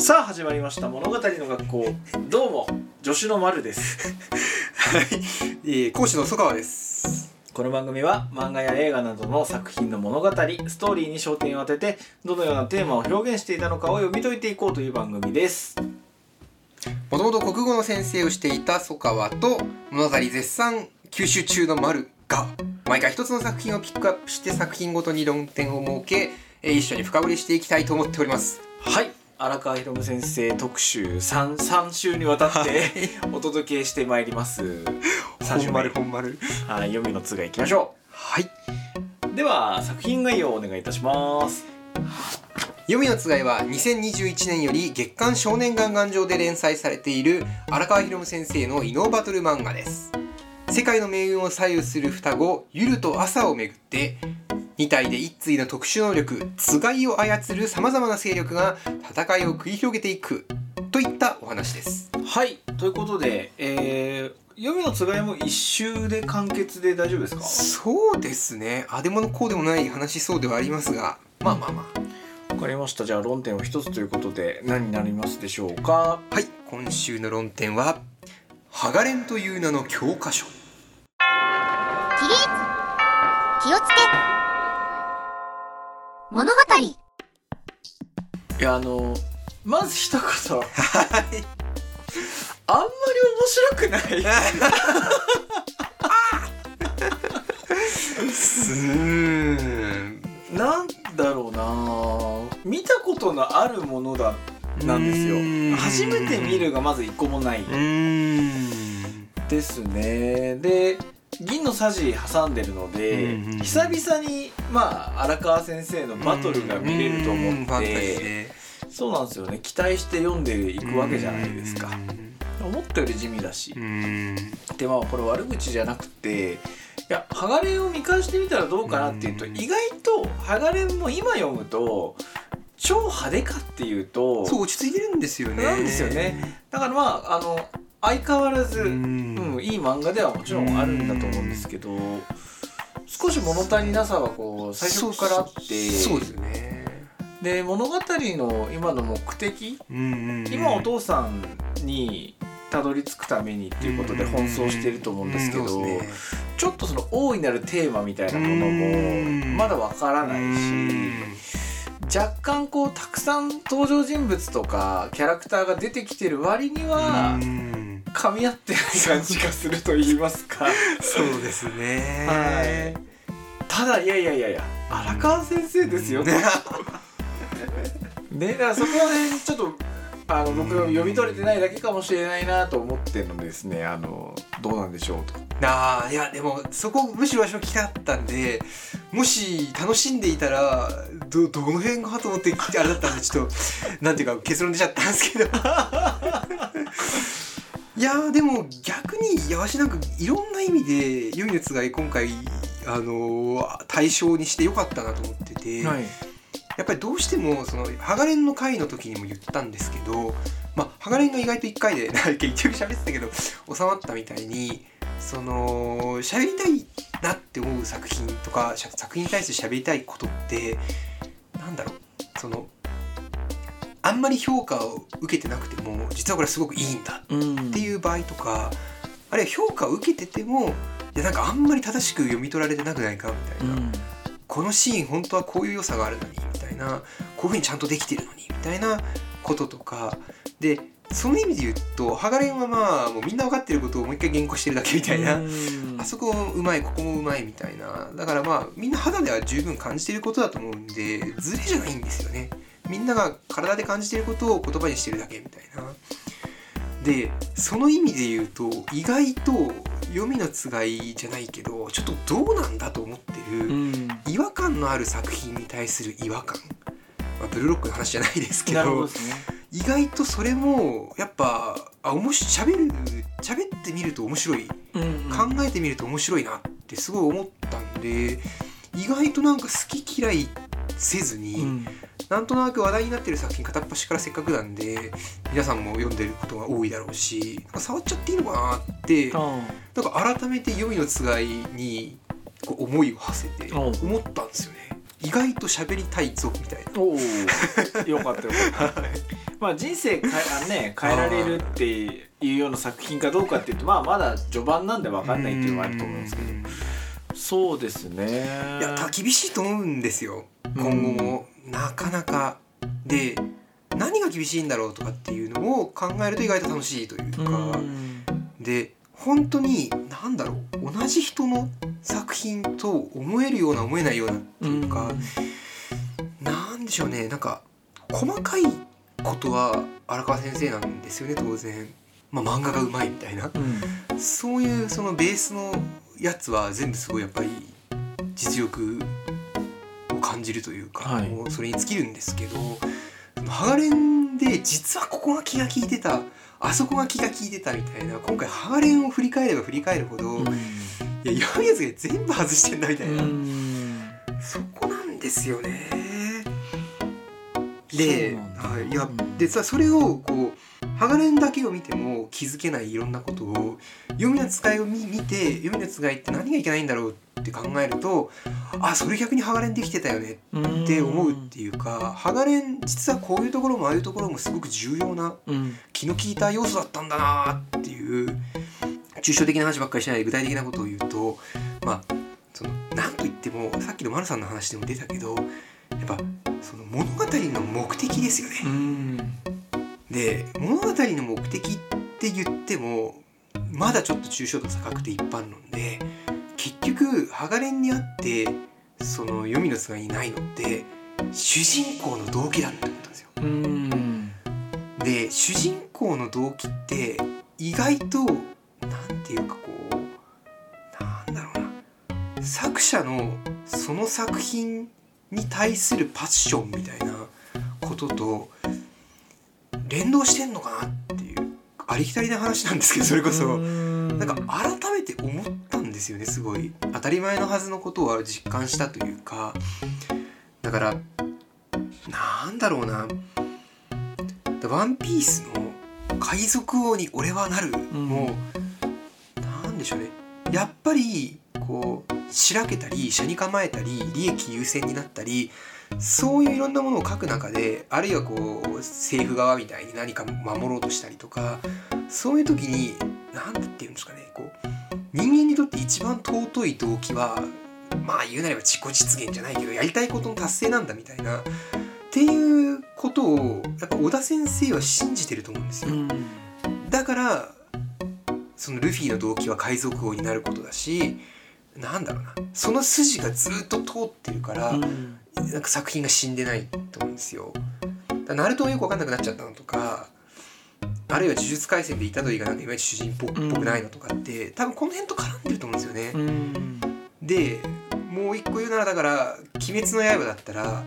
さあ始まりました。物語の学校。どうも助手の丸です。はい、えー、講師の曽川です。この番組は漫画や映画などの作品の物語ストーリーに焦点を当ててどのようなテーマを表現していたのかを読み解いていこうという番組です。もともと国語の先生をしていた曽川と物語絶賛吸収中の丸が毎回一つの作品をピックアップして作品ごとに論点を設け、えー一緒に深掘りしていきたいと思っております。はい荒川博夢先生特集 3, 3週にわたってお届けしてまいります。3週目。はい本丸。読みのつがいきましょはい。うでは作品概要をお願いいたします。読みのつがいは2021年より月刊少年ガンガン上で連載されている荒川博夢先生の異能バトル漫画です。世界の命運を左右する双子ゆると朝をめぐって2体で一対の特殊能力つがいを操るさまざまな勢力が戦いを繰り広げていくといったお話です。はいということで、えー、読みのつがいも一周で完結で大丈夫ですか？そうですね。あでもこうでもない話しそうではありますがまあまあまあ。わかりました。じゃあ論点を一つということで何になりますでしょうか？はい今週の論点は「ハガレンという名の教科書」起立。気をつけ物語。いやあのまず一言。はい。あんまり面白くない。すーん。なんだろうな。見たことのあるものだなんですよ。うーん。初めて見るがまず一個もない。うーん。ですね。で銀のさじ挟んでるので、うんうんうん。久々にまあ荒川先生のバトルが見れると思ってでそうなんですよね。期待して読んでいくわけじゃないですか。うん思ったより地味だし。うん。でまあこれ悪口じゃなくていやハガレンを見返してみたらどうかなっていうとうん。意外とハガレンも今読むと超派手かっていうとそう落ち着いてるんですよね。なんですよね。だからまああの相変わらず、ううんんいい漫画ではもちろんあるんだと思うんですけど少し物足りなさはこう最初からあってそうですよね。で物語の今の目的今お父さんにたどり着くためにっていうことで奔走してると思うんですけど、ねちょっとその大いなるテーマみたいなものもまだわからないし若干こうたくさん登場人物とかキャラクターが出てきてる割にはうん噛み合ってない感じがすると言いますか。そうですね。はい。ただいやいやいやいや荒川先生ですよ ね。だからそこはねちょっとあの僕が読み取れてないだけかもしれないなと思ってるのでですねあのどうなんでしょうと。あーいやでもそこむしろ私も聞きたかったんでもし楽しんでいたらどどの辺かと思ってあれだったんでちょっとなんていうか結論出ちゃったんですけどいやーでも逆にいやわしなんかいろんな意味で「良いのつがい」今回あのー対象にしてよかったなと思ってて、はい。やっぱりどうしてもそのハガレンの回の時にも言ったんですけど、まあ、ハガレンが意外と1回で なんか結局喋ってたけど収まったみたいにその喋りたいなって思う作品とか作品に対して喋りたいことってなんだろうそのあんまり評価を受けてなくても実はこれすごくいいんだうん。っていう場合とかあるいは評価を受けててもいやなんかあんまり正しく読み取られてなくないかみたいな。うん。このシーン本当はこういう良さがあるのにみたいな。こういうふうにちゃんとできてるのにみたいなこととか。でその意味で言うとハガレンはまあもうみんな分かってることをもう一回原稿してるだけみたいな、うん。あそこもうまいここもうまいみたいな。だからまあみんな肌では十分感じてることだと思うんでズレじゃないんですよねみんなが体で感じてることを言葉にしてるだけみたいな。でその意味で言うと意外と読みのつがいじゃないけどちょっとどうなんだと思ってる、うん。違和感のある作品に対する違和感、まあ、ブルーロックの話じゃないですけどね。意外とそれもやっぱあおもしゃべる喋ってみると面白い。うん考えてみると面白いなってすごい思ったんで意外となんか好き嫌いせずに、うんなんとなく話題になってる作品片っ端からせっかくなんで皆さんも読んでることが多いだろうし触っちゃっていいのかなってあなんか改めて読みのつがいにこう思いを馳せて思ったんですよね。意外と喋りたいぞみたいな。おおよかったよかった。まあ人生変えあね変えられるっていうような作品かどうかっていうとまあまだ序盤なんで分かんないっていうのはあると思うんですけど。そうですね。いやた厳しいと思うんですよ。今後もなかなかで何が厳しいんだろうとかっていうのを考えると意外と楽しいというか。うん。で本当に何だろう同じ人の作品と思えるような思えないようなっていうかなんでしょうねなんか細かいことは荒川先生なんですよね当然。まあ、漫画がうまいみたいな。うん。そういうそのベースのやつは全部すごいやっぱり実力を感じるというか、はい。もうそれに尽きるんですけどハガレンで実はここが気が利いてたあそこが気が利いてたみたいな今回ハガレンを振り返れば振り返るほど、いや読むやつが全部外してんだみたいな、そこなんですよね。ではいいやうんでさそれをこうハガレンだけを見ても気づけないいろんなことを読みの使いを見見て読みの使いって何がいけないんだろうって考えるとあそれ逆にハガレンできてたよねって思うっていうかハガレン実はこういうところもああいうところもすごく重要なうん。気の利いた要素だったんだなっていう抽象的な話ばっかりしないで具体的なことを言うとまあその何と言ってもさっきの丸さんの話でも出たけどやっぱその物語の目的ですよね。うんで物語の目的って言ってもまだちょっと抽象度高くて一般論で結局ハガレンにあってその黄泉のつがいにないのって主人公の動機だって思ったんですよ。うんで主人公の動機って意外となんていうかこうなんだろうな作者のその作品に対するパッションみたいなことと連動してんのかなっていうありきたりな話なんですけどそれこそ。なんか改めて思ったんですよねすごい。当たり前のはずのことを実感したというか。だからなんだろうな「ワンピースの「海賊王に俺はなる」も、なんでしょうね。やっぱりこうしらけたり車に構えたり利益優先になったりそういういろんなものを書く中であるいはこう政府側みたいに何か守ろうとしたりとかそういう時に何て言うんですかねこう人間にとって一番尊い動機はまあ言うなれば自己実現じゃないけどやりたいことの達成なんだみたいなっていうことをやっぱ小田先生は信じてると思うんですよ。だからそのルフィの動機は海賊王になることだしなんだろうな。その筋がずっと通ってるから、なんか作品が死んでないと思うんですよ。だナルトはよく分かんなくなっちゃったのとかあるいは呪術廻戦で虎杖がなんかいまいち主人公っぽくないのとかって、多分この辺と絡んでると思うんですよね。うん。でもう一個言うならだから「鬼滅の刃」だったら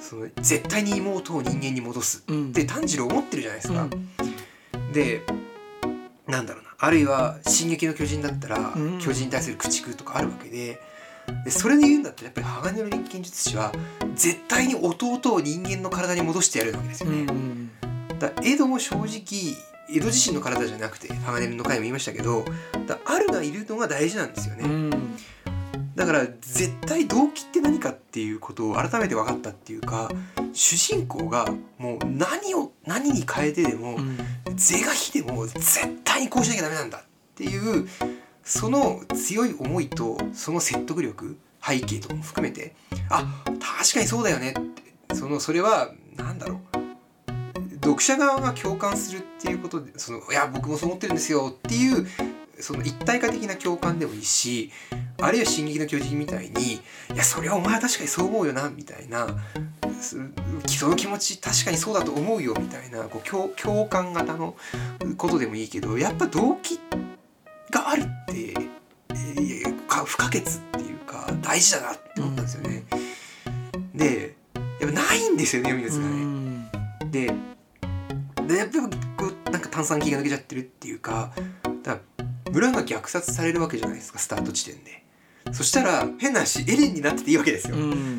その絶対に妹を人間に戻すうん。って炭治郎思ってるじゃないですか。うん。でなんだろうなあるいは「進撃の巨人」だったら、うん巨人に対する駆逐とかあるわけででそれで言うんだったらやっぱり鋼の錬金術師は絶対に弟を人間の体に戻してやるわけですよね。うんだ江戸も正直江戸自身の体じゃなくて鋼の回も言いましたけどだあるがいるのが大事なんですよね。うんだから絶対動機って何かっていうことを改めて分かったっていうか主人公がもう何を何に変えてでも是が非でも絶対にこうしなきゃダメなんだっていうその強い思いとその説得力背景とかも含めてあ確かにそうだよねってそのそれは何だろう。読者側が共感するっていうことでそのいや僕もそう思ってるんですよっていうその一体化的な共感でもいいしあるいは「進撃の巨人」みたいに「いやそれはお前は確かにそう思うよな」みたいなそその気持ち確かにそうだと思うよみたいなこう共共感型のことでもいいけどやっぱ動機があるって、えーか不可欠っていうか大事だなって思ったんですよね。でやっぱないんですよね読みですがね。ででやっぱりこうなんか炭酸気が抜けちゃってるっていうか村が虐殺されるわけじゃないですかスタート地点で。そしたら変な話エレンになってていいわけですよ。うん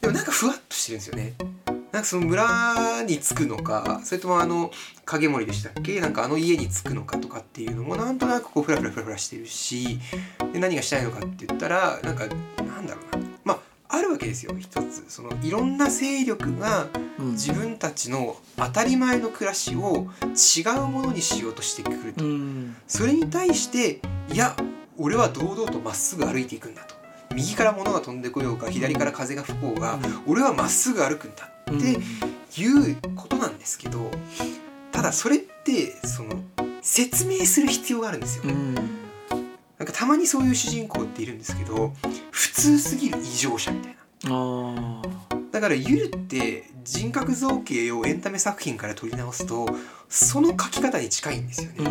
でもなんかふわっとしてるんですよね。なんかその村に着くのかそれともあの影森でしたっけ？なんかあの家に着くのかとかっていうのもなんとなくこうフラフラフラフラしてるしで何がしたいのかって言ったらなんかなんだろうなまああるわけですよ一つ。そのいろんな勢力がうん。自分たちの当たり前の暮らしを違うものにしようとしてくると。うん。それに対していや俺は堂々とまっすぐ歩いていくんだと。右から物が飛んでこようが左から風が吹こうが俺はまっすぐ歩くんだうん。っていうことなんですけどただそれってその説明する必要があるんですよ。うんなんかたまにそういう主人公っているんですけど普通すぎる異常者みたいな。あだからゆるって人格造形をエンタメ作品から取り直すとその書き方に近いんですよね。ーう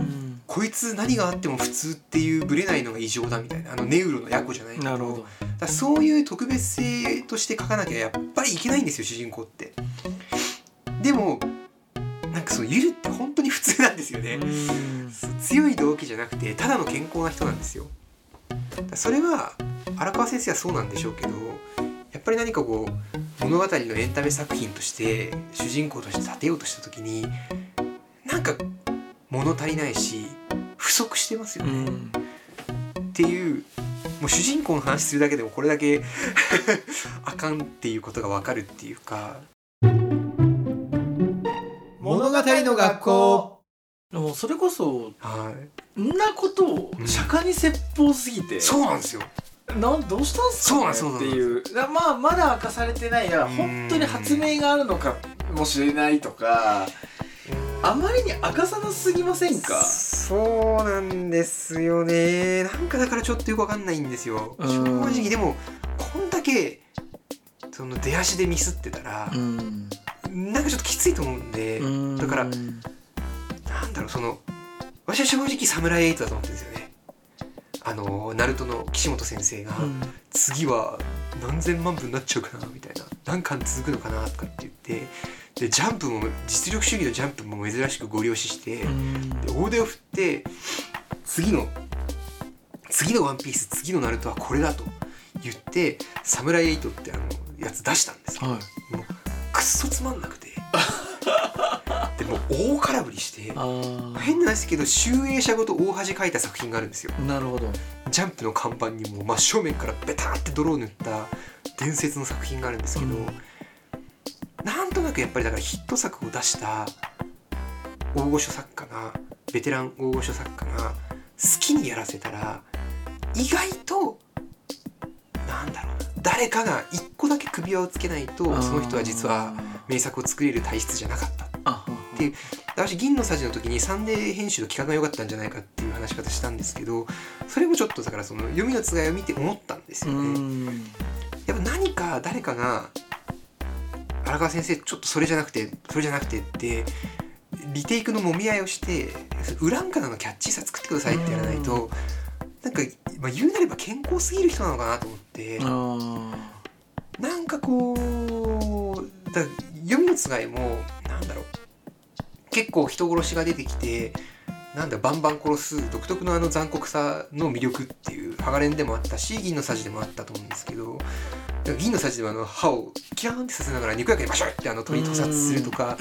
んこいつ何があっても普通っていうブレないのが異常だみたいなあのネウロのヤコじゃないけどなるほどだそういう特別性として書かなきゃやっぱりいけないんですよ主人公って。でもなんかそのゆるって本当に普通なんですよね。強い動機じゃなくてただの健康な人なんですよ。それは荒川先生はそうなんでしょうけどやっぱり何かこう物語のエンタメ作品として主人公として立てようとした時になんか物足りないし不足してますよね。うんっていうもう主人公の話するだけでもこれだけ あかんっていうことがわかるっていうか物語の学校。でもそれこそはい。んなことをうん。釈迦に説法すぎて、そうなんですよ。なんどうしたんすそうなんかねっていう。だまあまだ明かされてないやうん。本当に発明があるのかもしれないとかあまりに明かさなすぎませんか？そうなんですよね。なんかだからちょっとよくわかんないんですよ。うん。正直でもこんだけその出足でミスってたらんなんかちょっときついと思うんでだからうんなんだろうその私は正直サムライエイトだと思ってるんですよね。あのナルトの岸本先生が、次は何千万部になっちゃうかなみたいな。何巻続くのかなとかって言ってでジャンプも実力主義のジャンプも珍しくご了承して、で大手を振って次の次のワンピース次のナルトはこれだと言ってサムライエイトってあのやつ出したんですけど、はい。もうくっそつまんなくて。でもう大空振りしてあ変なんですけど集英社ごと大恥かいた作品があるんですよ。あなるほど。ジャンプの看板にも真正面からベターって泥を塗った伝説の作品があるんですけど、うん。なんとなくやっぱりだからヒット作を出した大御所作家がベテラン大御所作家が好きにやらせたら意外と誰かが一個だけ首輪をつけないとその人は実は名作を作れる体質じゃなかった。あっていう私銀のさじの時にサンデー編集の企画が良かったんじゃないかっていう話し方したんですけどそれもちょっとだからその読みのつがいを見て思ったんですうよね。ん。やっぱ何か誰かが荒川先生ちょっとそれじゃなくてそれじゃなくてってリテイクのもみ合いをしてウランカナのキャッチーさ作ってくださいってやらないとなんか、まあ、言うなれば健康すぎる人なのかなと思って。あなんかこうだ読みのつがいもなんだろう。結構人殺しが出てきてなんだバンバン殺す独特のあの残酷さの魅力っていうハガレンでもあったし銀のさじでもあったと思うんですけど銀のさじでもあの歯をキラーンってさせながら肉焼けにバシュってあの鳥屠殺するとか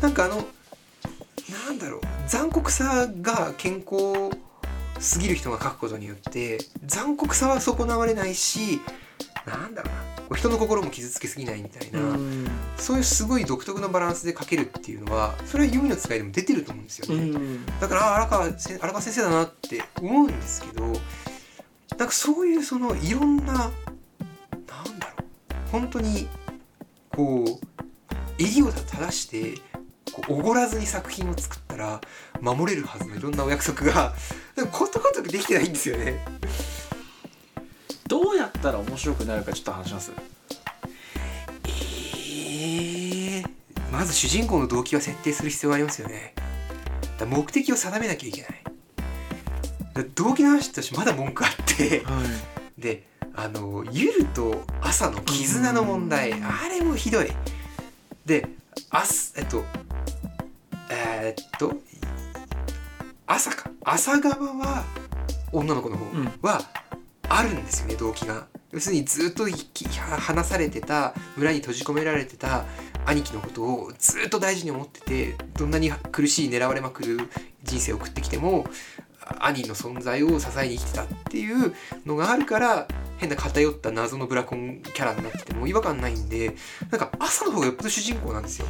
なんかあのなんだろう。残酷さが健康すぎる人が書くことによって残酷さは損なわれないしなんだろうな人の心も傷つけすぎないみたいな、うんそういうすごい独特のバランスで書けるっていうのはそれは読みの使いでも出てると思うんですようね。んだからあ荒川せ荒川先生だなって思うんですけどなんかそういうそのいろんななんだろう本当にこう襟を正しておごらずに作品を作ったら守れるはずのいろんなお約束が ことごとくできてないんですよね。どうやったら面白くなるかちょっと話します？えーまず主人公の動機は設定する必要がありますよね。だ目的を定めなきゃいけない。動機の話としてまだ文句あってはい。であのゆると朝の絆の問題うん。あれもひどい。であすえっとえーっと朝か。朝側は女の子の方うん。はあるんですよね動機が。要するにずっと話されてた村に閉じ込められてた兄貴のことをずっと大事に思っててどんなに苦しい狙われまくる人生を送ってきても兄の存在を支えに生きてたっていうのがあるから変な偏った謎のブラコンキャラになってても違和感ないんでなんか朝の方がよっぽど主人公なんですよ。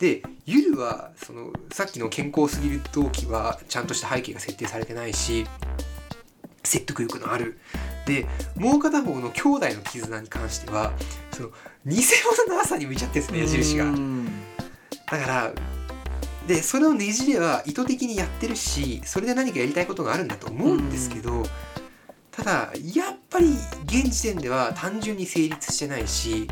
でゆるはそのさっきの健康すぎる動機はちゃんとした背景が設定されてないし説得力のある。でもう片方の兄弟の絆に関してはその偽物の朝に向いちゃってるんですね矢印が。だからでそれをねじれは意図的にやってるしそれで何かやりたいことがあるんだと思うんですけど、ただやっぱり現時点では単純に成立してないし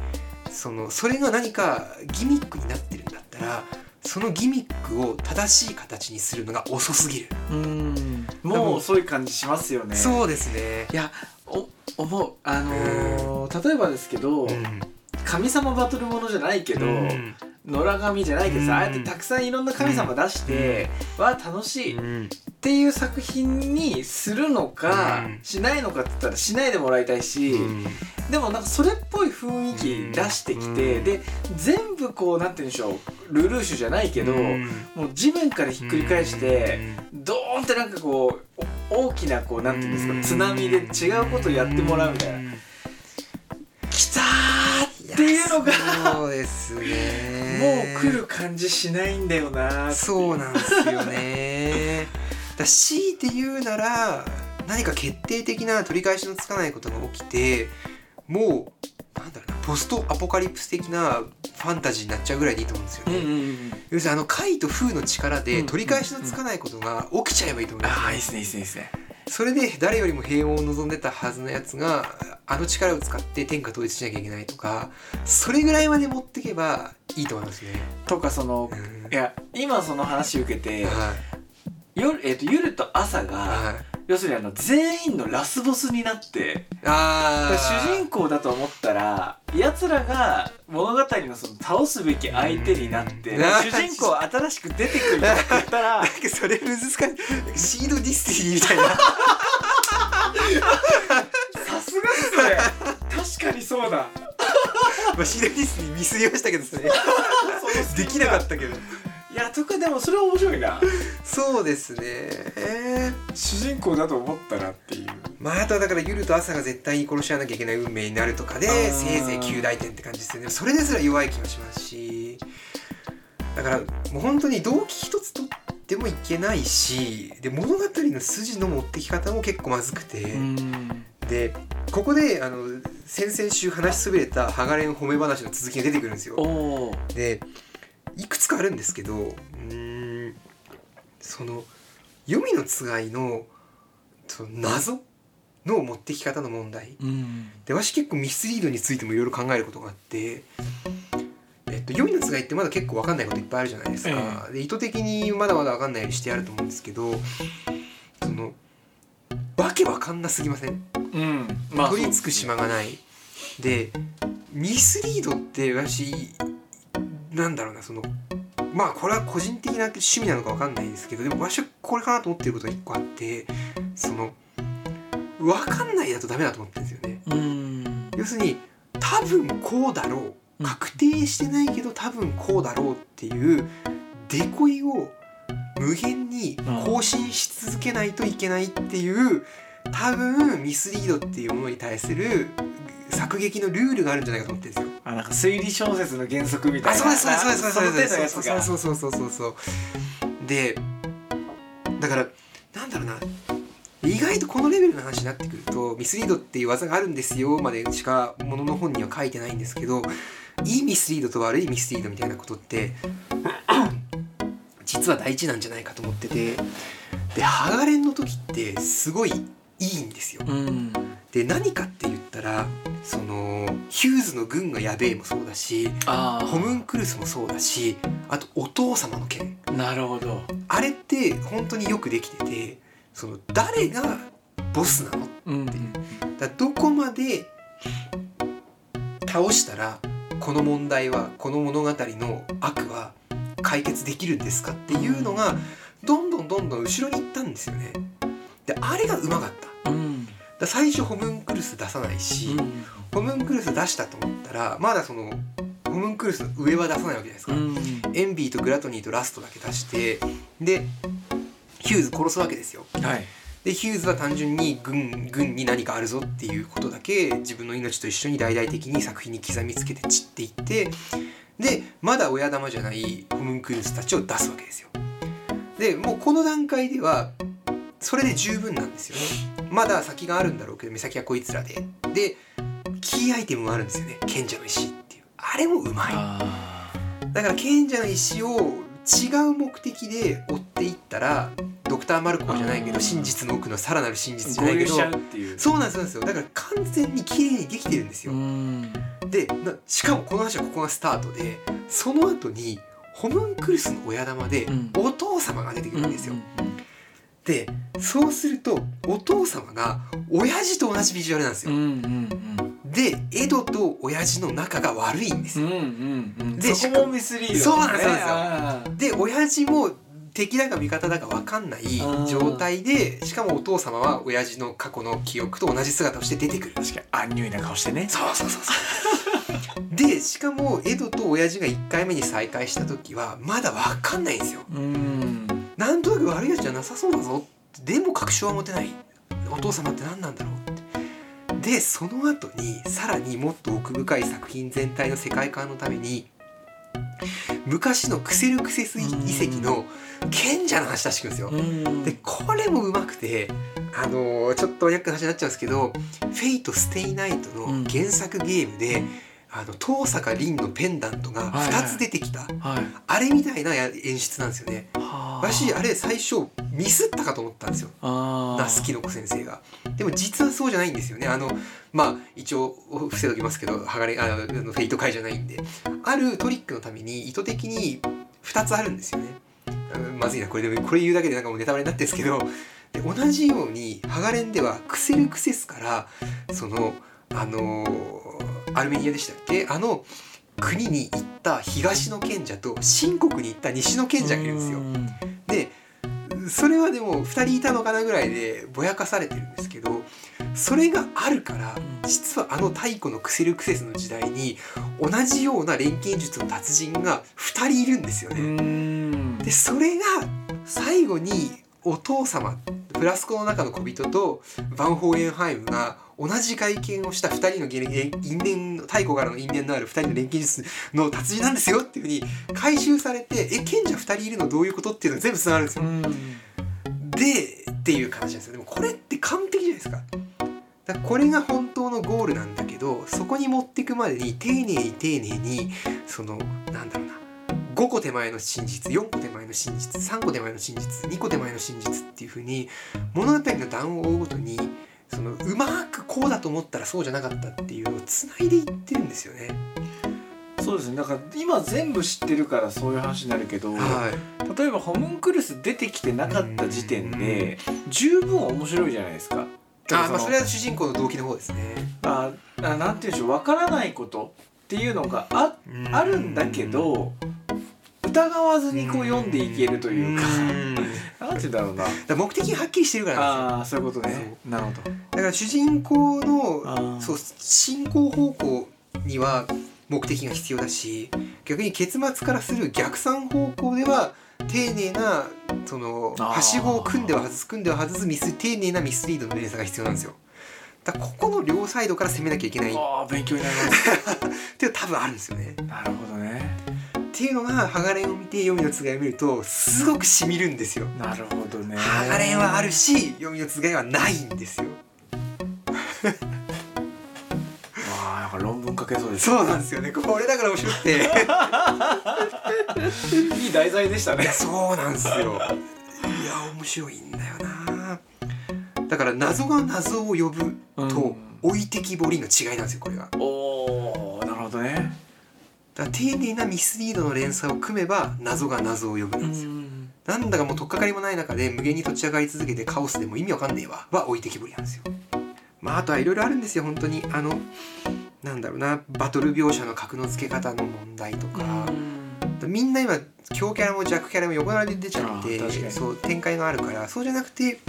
そのそれが何かギミックになってるんだったらそのギミックを正しい形にするのが遅すぎる、うん。もう遅い感じしますよね。そうですね。いやお思う。あのー例えばですけど、うん。神様バトルものじゃないけど、うん野良神じゃないけどさ、うん。ああやってたくさんいろんな神様出して、わあ楽しいっうん。ていう作品にするのか、うん。しないのかって言ったらしないでもらいたいし、うん。でもなんかそれっぽい雰囲気出してきて、うん。で全部こうなんて言うんでしょうルルーシュじゃないけど、うん。もう地面からひっくり返して、ドーンってなんかこうお大きなこうなんて言うんですか、津波で違うことやってもらうみたいな、きたーっていうのがそうですね。もう来る感じしないんだよなそうなんですよね。だ強いて言うなら何か決定的な取り返しのつかないことが起きてもうなんだろうなポストアポカリプス的なファンタジーになっちゃうぐらいでいいと思うんですよね、うんうんうん要するにあの怪と風の力で取り返しのつかないことが起きちゃえばいいと思うんですよ、ああいいっすねいいっすねいいっすねそれで誰よりも平穏を望んでたはずのやつがあの力を使って天下統一しなきゃいけないとかそれぐらいまで持ってけばいいと思いますね。とかそのうん。いや今その話受けてはい。夜,、えっと夜と朝がはい要するにあの全員のラスボスになってだあ主人公だと思ったら奴らが物語のその倒すべき相手になってうん主人公新しく出てくるって言ったら なんかそれ難しい。シードディスティニーみたいな。さすがっすね。確かにそうだ。まあシードディスティニーミスりましたけどそれ。できなかったけど。いやとかでもそれは面白いな。そうですね。えー主人公だと思ったらっていう。まああとはだからユルと朝が絶対に殺し合わなきゃいけない運命になるとかでせいぜい9大点って感じですよね。それですら弱い気がしますし。だからもう本当に動機一つとってもいけないしで物語の筋の持ってき方も結構まずくて、ん。でここであの先々週話しそびれたハガレン褒め話の続きが出てくるんですよ。であるんですけどうーんその黄泉のつがいのその謎の持ってき方の問題。うん。でわし結構ミスリードについてもいろいろ考えることがあって。えっと、黄泉のつがいってまだ結構分かんないこといっぱいあるじゃないですか、で意図的にまだまだ分かんないようにしてあると思うんですけどそのわけわかんなすぎません？うん。まあ取り付く島がない。でミスリードって私なんだろうなそのまあこれは個人的な趣味なのかわかんないですけどでも私はこれかなと思ってることが一個あってその分かんないだとダメだと思ってるんですよね。うん。要するに多分こうだろう確定してないけど多分こうだろうっていうデコイを無限に更新し続けないといけないっていう多分ミスリードっていうものに対する作劇のルールがあるんじゃないかと思ってるんですよ。あなんか推理小説の原則みたあいな。そうですそうですそうですそうですその手のやつが。そうそうそうそうそうそう。でだからなんだろうな。意外とこのレベルの話になってくるとミスリードっていう技があるんですよまでしかものの本には書いてないんですけどいいミスリードと悪いミスリードみたいなことって 実は大事なんじゃないかと思っててでハガレンの時ってすごいいいんですよ。うん。で何かって言ったらそのヒューズの軍がやべえもそうだしあホムンクルスもそうだしあとお父様の件あなるほど。あれって本当によくできててその誰がボスなのう。ん。だどこまで倒したらこの問題はこの物語の悪は解決できるんですかっていうのがどんどんどんどん後ろに行ったんですよね。であれがうまかった。うんら最初ホムンクルス出さないし、ホムンクルス出したと思ったらまだそのホムンクルスの上は出さないわけじゃないですか。エンビーとグラトニーとラストだけ出してでヒューズ殺すわけですよ。はいでヒューズは単純に軍軍に何かあるぞっていうことだけ自分の命と一緒に大々的に作品に刻みつけて散っていってでまだ親玉じゃないホムンクルスたちを出すわけですよ。でもうこの段階ではそれで十分なんですよね。まだ先があるんだろうけど目先はこいつらで。でキーアイテムもあるんですよね。賢者の石っていう。あれもうまい。あだから賢者の石を違う目的で追っていったらドクター・マルコーじゃないけど真実の奥のさらなる真実じゃないけどそうなんですよ。だから完全に綺麗にできてるんですよ。ん。でなしかもこの話はここがスタートでその後にホムンクルスの親玉でうん。お父様が出てくるんですよ、うんでそうするとお父様が親父と同じビジュアルなんですよ、うんうんでエドと親父の仲が悪いんですよ、うんうんうん。うんでそこもミスリーうなんですそうなんですよ。で親父も敵だか味方だか分かんない状態でしかもお父様は親父の過去の記憶と同じ姿をして出てくる。確かにアンニュイな顔してね。そうそうそうそう。でしかもエドと親父が1回目に再会した時はまだ分かんないんですよ。うんなんとなく悪いやつじゃなさそうだぞでも確証は持てない。お父様って何なんだろうって。でその後にさらにもっと奥深い作品全体の世界観のために昔のクセルクセス遺跡の賢者の話出してくるんですよ。うん。でこれもうまくてあのーちょっとマニアックな話になっちゃうんですけど「Fate/stay night」の原作ゲームで、あの遠坂凛のペンダントが2つ出てきた、はいあれみたいなや演出なんですよね。はあ私あれ最初ミスったかと思ったんですよあー奈須きのこ先生が。でも実はそうじゃないんですよね。あのまあ一応伏せておきますけど剥がれあのフェイト会じゃないんであるトリックのために意図的に2つあるんですよね。まずいなこれでもこれ言うだけでなんかもうネタバレになってるんですけどで同じようにハガレンではクセルクセスからそのあのアルメニアでしたっけ？あの国に行った東の賢者と秦国に行った西の賢者がいるんですよ。うんでそれはでも2人いたのかなぐらいでぼやかされてるんですけどそれがあるから実はあの太古のクセルクセスの時代に同じような錬金術の達人が2人いるんですようね。んでそれが最後にお父様フラスコの中の小人とバンホーエンハイムが同じ外見をした2人の因縁太古からの因縁のある2人の錬金術の達人なんですよっていうふうに回収されてえ賢者2人いるのどういうことっていうのが全部つながるんですよ。うん。でっていう感じなんですよ。でもこれって完璧じゃないですか。だこれが本当のゴールなんだけどそこに持っていくまでに丁寧に丁寧にそのなんだろうな5個手前の真実4個手前の真実3個手前の真実2個手前の真実っていう風に物語の段を追うごとにそのうまくこうだと思ったらそうじゃなかったっていうのを繋いでいってるんですよね。そうですねだから今全部知ってるからそういう話になるけど、はい例えばホムンクルス出てきてなかった時点で十分面白いじゃないですか。あーまあのそれは主人公の動機の方ですね。ああなんていうんでしょう分からないことっていうのがああるんだけど疑わずにこう読んでいけるというか。ん。だなんて言うんだろうな。から目的がはっきりしてるから。ああそういうことね。なるほど。だから主人公あのー。そう進行方向には目的が必要だし逆に結末からする逆算方向では丁寧なそのはしごを組んでは外す組んでは外すミス丁寧なミスリードの連鎖が必要なんですよ。だここの両サイドから攻めなきゃいけない。っああ勉強になり ていうのは多分あるんですよね。ますなるほどねっていうのがハガレンを見て読みのつがいを見るとすごくしみるんですよ。なるほどねハガレンはあるし読みのつがいはないんですよ。わあなんか論文書けそうですそうなんですよね。これだから面白くて。いい題材でしたねそうなんですよいや面白いんだよなだから謎が謎を呼ぶと置いてきぼりの違いなんですよこれがおおなるほどねだから丁寧なミスリードの連鎖を組めば謎が謎を呼ぶなんですよ。なんだかもう取っかかりもない中で無限に立ち上がり続けてカオスでも意味わかんねえわは置いてきぼりなんですよ。まああとはいろいろあるんですよ本当に。あのなんだろうなバトル描写の格の付け方の問題とか、みんな今強キャラも弱キャラも横並びで出ちゃってそう展開があるからそうじゃなくて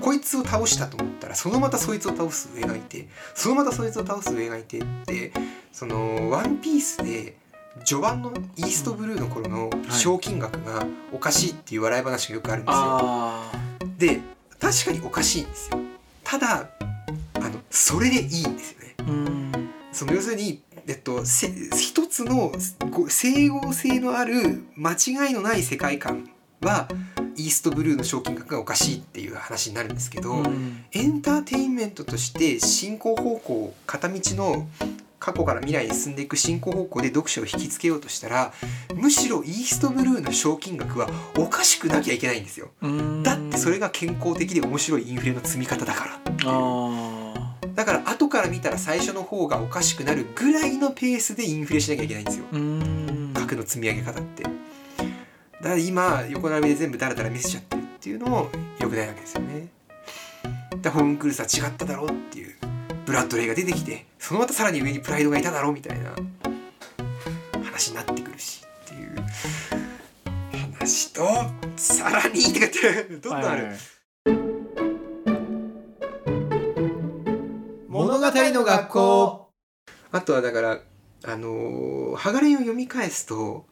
こいつを倒したと思ったらそのまたそいつを倒す上がいてそのまたそいつを倒す上がいてってその「ワンピースで序盤のイーストブルーの頃の賞金額がおかしいっていう笑い話がよくあるんですよ。あで確かにおかしいんですよ。ただあのそれでいいんですよね。うん。その要するに、えっと、せ一つのご整合性のある間違いのない世界観はイーストブルーの賞金額がおかしいっていう話になるんですけど、うん。エンターテインメントとして進行方向片道の過去から未来に進んでいく進行方向で読者を引きつけようとしたらむしろイーストブルーの賞金額はおかしくなきゃいけないんですよ。うんだってそれが健康的で面白いインフレの積み方だからあだから後から見たら最初の方がおかしくなるぐらいのペースでインフレしなきゃいけないんですよ。額の積み上げ方って。だから今横並びで全部ダラダラ見せちゃってるっていうのも良くないわけですよね。だからホームクルースは違っただろうっていうブラッドレイが出てきてそのまたさらに上にプライドがいただろうみたいな。話になってくるしっていう。話とさらにってかってどんどんある、はいはい。物語の学校。あとはだからあのーハガレンを読み返すと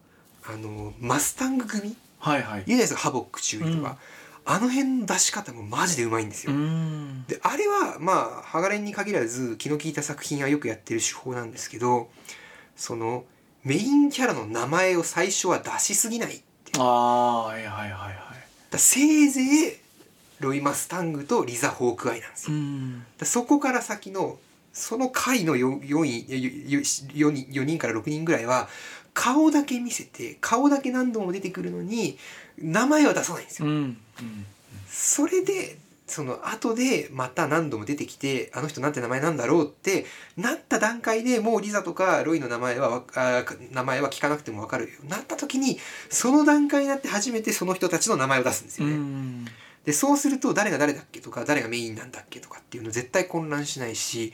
あのーマスタング組？はいはい。いるじゃないですかハボック注意とか、あの辺の出し方もマジでうまいんですうよ。ん。であれはまあハガレンに限らず気の利いた作品はよくやってる手法なんですけどそのメインキャラの名前を最初は出しすぎないああはいはいはいはい。らせいぜいロイ・マスタングとリザ・ホークアイなんですよ。ん。だそこから先のその回の 4, 4, 4, 人4人から6人ぐらいは顔だけ見せて顔だけ何度も出てくるのに名前は出さないんですよ。うんうんそれでその後でまた何度も出てきてあの人なんて名前なんだろうってなった段階でもうリザとかロイの名前は名前は聞かなくても分かるようになった時にその段階になって初めてその人たちの名前を出すんですうよね。んでそうすると誰が誰だっけとか誰がメインなんだっけとかっていうの絶対混乱しないし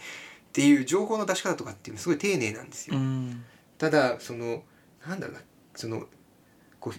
っていう情報の出し方とかっていうのすごい丁寧なんですよ。うんただそのなんだろうなそのこう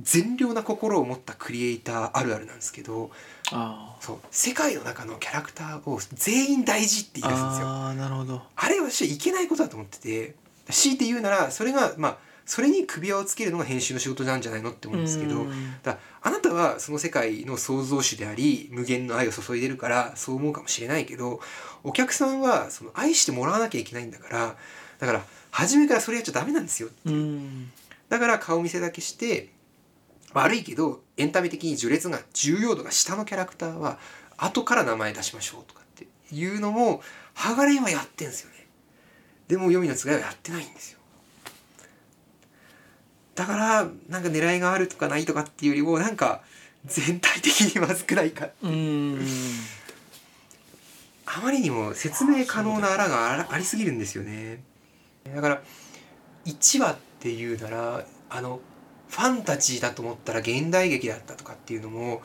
善良な心を持ったクリエイターあるあるなんですけどあそう世界の中のキャラクターを全員大事って言い出すんですよ。ああなるほどあれは私はいけないことだと思ってて強いて言うならそれがまあそれに首輪をつけるのが編集の仕事なんじゃないのって思うんですけど、うん。だあなたはその世界の創造主であり無限の愛を注いでるからそう思うかもしれないけどお客さんはその愛してもらわなきゃいけないんだからだから初めからそれやっちゃダメなんですよう。ん。だから顔見せだけして悪いけどエンタメ的に序列が重要度が下のキャラクターは後から名前出しましょうとかっていうのもハガレンはやってんですよね。でも読みのつがいはやってないんですよだからなんか狙いがあるとかないとかっていうよりもなんか全体的にまずくないかう。んあまりにも説明可能なあらがありすぎるんですよね。だから1話っていうならあのファンタジーだと思ったら現代劇だったとかっていうのも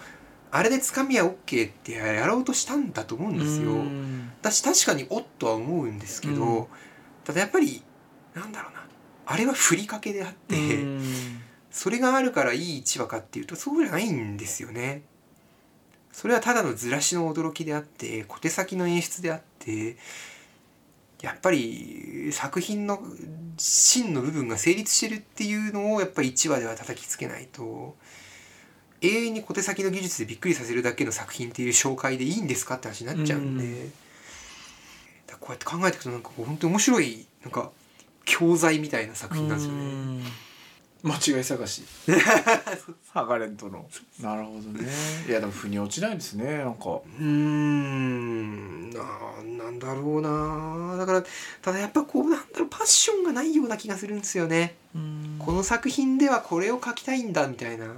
あれでつかみは OK ってやろうとしたんだと思うんですよ。うん。私確かにおっとは思うんですけど、うん。ただやっぱりなんだろうなあれはふりかけであって、うん。それがあるからいい1話かっていうとそうじゃないんですよね。それはただのずらしの驚きであって小手先の演出であってやっぱり作品の真の部分が成立してるっていうのをやっぱり1話では叩きつけないと永遠に小手先の技術でびっくりさせるだけの作品っていう紹介でいいんですかって話になっちゃうんで、うん。こうやって考えていくとなんか本当に面白いなんか教材みたいな作品なんですよね。うん。間違い探し。ハガレンとの。なるほどね。いやでも腑に落ちないですねなんか。うーん。ななんだろうな。だからただやっぱこうなんだろうパッションがないような気がするんですよね。この作品ではこれを書きたいんだみたいな。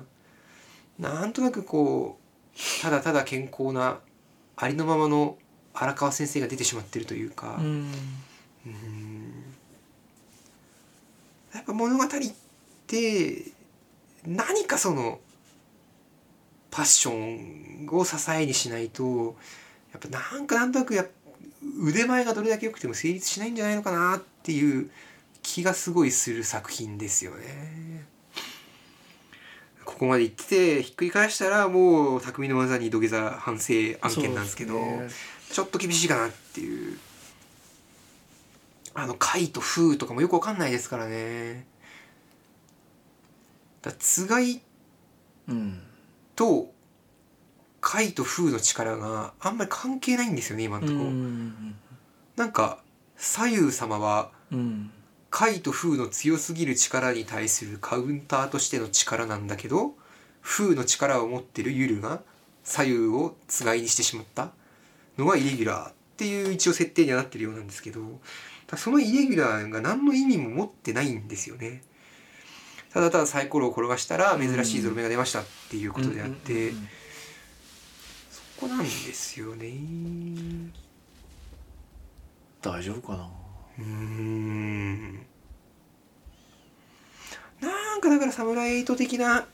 なんとなくこうただただ健康なありのままの荒川先生が出てしまってるというか。うん。うんやっぱ物語って何かそのパッションを支えにしないとやっぱなんかなんとなくやっ腕前がどれだけ良くても成立しないんじゃないのかなっていう気がすごいする作品ですよね。ここまで言っててひっくり返したらもう匠の技に土下座反省案件なんですけど。ねちょっと厳しいかなっていうあの「貝」と「風」とかもよくわかんないですからね。だつがいうん。と貝と風の力があんまり関係ないんですよね今のとこ。ろ、うんなんか左右様はうん。貝と風の強すぎる力に対するカウンターとしての力なんだけど風の力を持ってるユルが左右をつがいにしてしまったのがイレギュラーっていう一応設定にはなってるようなんですけどそのイレギュラーが何の意味も持ってないんですよね。ただただサイコロを転がしたら珍しいゾロ目が出ましたっていうことであって、うんそこなんですよね。大丈夫かな？うーん。なんかだからサムライエイト的な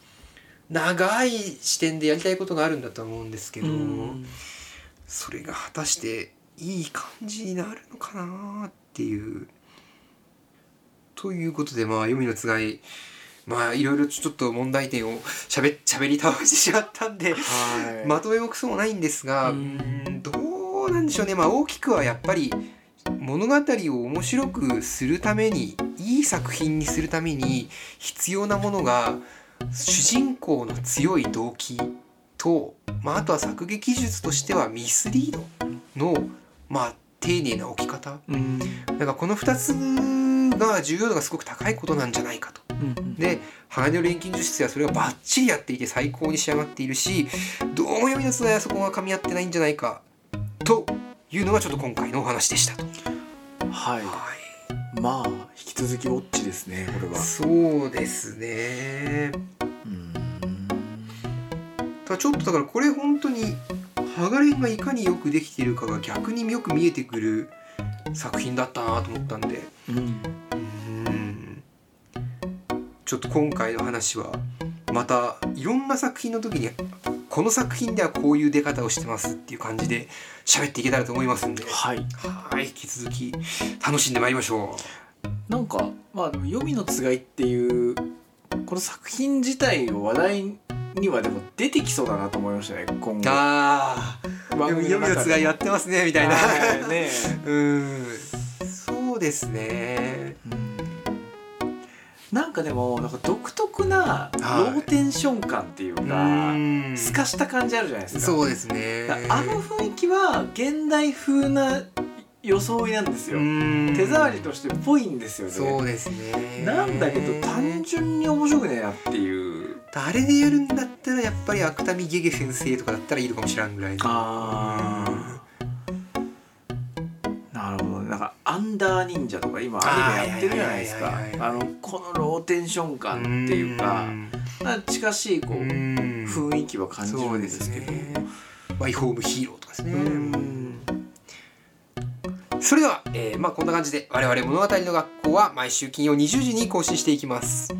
長い視点でやりたいことがあるんだと思うんですけど、うん。それが果たしていい感じになるのかなっていう。ということでまあ読みのつがいまあいろいろちょっと問題点をしゃべしゃべり倒してしまったんではいまとめもクソもないんですが、うんどうなんでしょうねまあ大きくはやっぱり物語を面白くするためにいい作品にするために必要なものが主人公の強い動機と、まあ、あとは作劇術としてはミスリードの、まあ、丁寧な置き方。うん。なんかこの2つが重要度がすごく高いことなんじゃないかと。うんで鋼の錬金術師はそれをバッチリやっていて最高に仕上がっているしどうも読みのつはそこが噛み合ってないんじゃないかというのがちょっと今回のお話でしたと。はい。はまあ引き続きウォッチですねこれい、は。そうですね。うん。ただちょっとだからこれ本当にハガレンがいかによくできているかが逆によく見えてくる作品だったなと思ったんで。うん。うんちょっと今回の話はまたいろんな作品の時にこの作品ではこういう出方をしてますっていう感じで喋っていけたらと思いますんで。はい。はい。引き続き楽しんでまいりましょなんかまあでも「黄泉のつがい」っていうこの作品自体を話題にはでも出てきそうだなと思いましたね今後。うああ番組のつがいやってますねみたいな。はいね。うん。そうですね。うん。なんかでもなんか独特なロはい。ーテンション感っていうか、うん。透かした感じあるじゃないですか。そうですね。あの雰囲気は現代風な装いなんですよ。うん。手触りとしてぽいんですよね。そうですね。なんだけど単純に面白くねえなっていうあれでやるんだったらやっぱり芥見ゲゲ先生とかだったらいいのかもしれんぐらいの。あなるほど。ねなんかアンダー忍者とか今アニメやってるじゃないですか。あのこのローテンション感っていうか近しいこう雰雰囲気は感じるんですけど。マイホームヒーローとかですね。うん。それでは、えーまあこんな感じで我々物語の学校は毎週金曜20時に更新していきます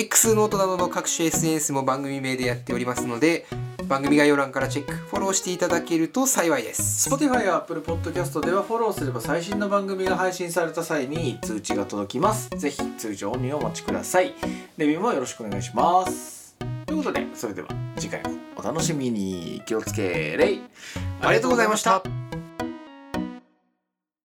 X ノートなどの各種 SNS も番組名でやっておりますので番組概要欄からチェックフォローしていただけると幸いです。Spotify や Apple Podcast ではフォローすれば最新の番組が配信された際に通知が届きます。ぜひ通知オンにお待ちください。レビューもよろしくお願いします。ということでそれでは次回もお楽しみに。気をつけ、礼ありがとうございました。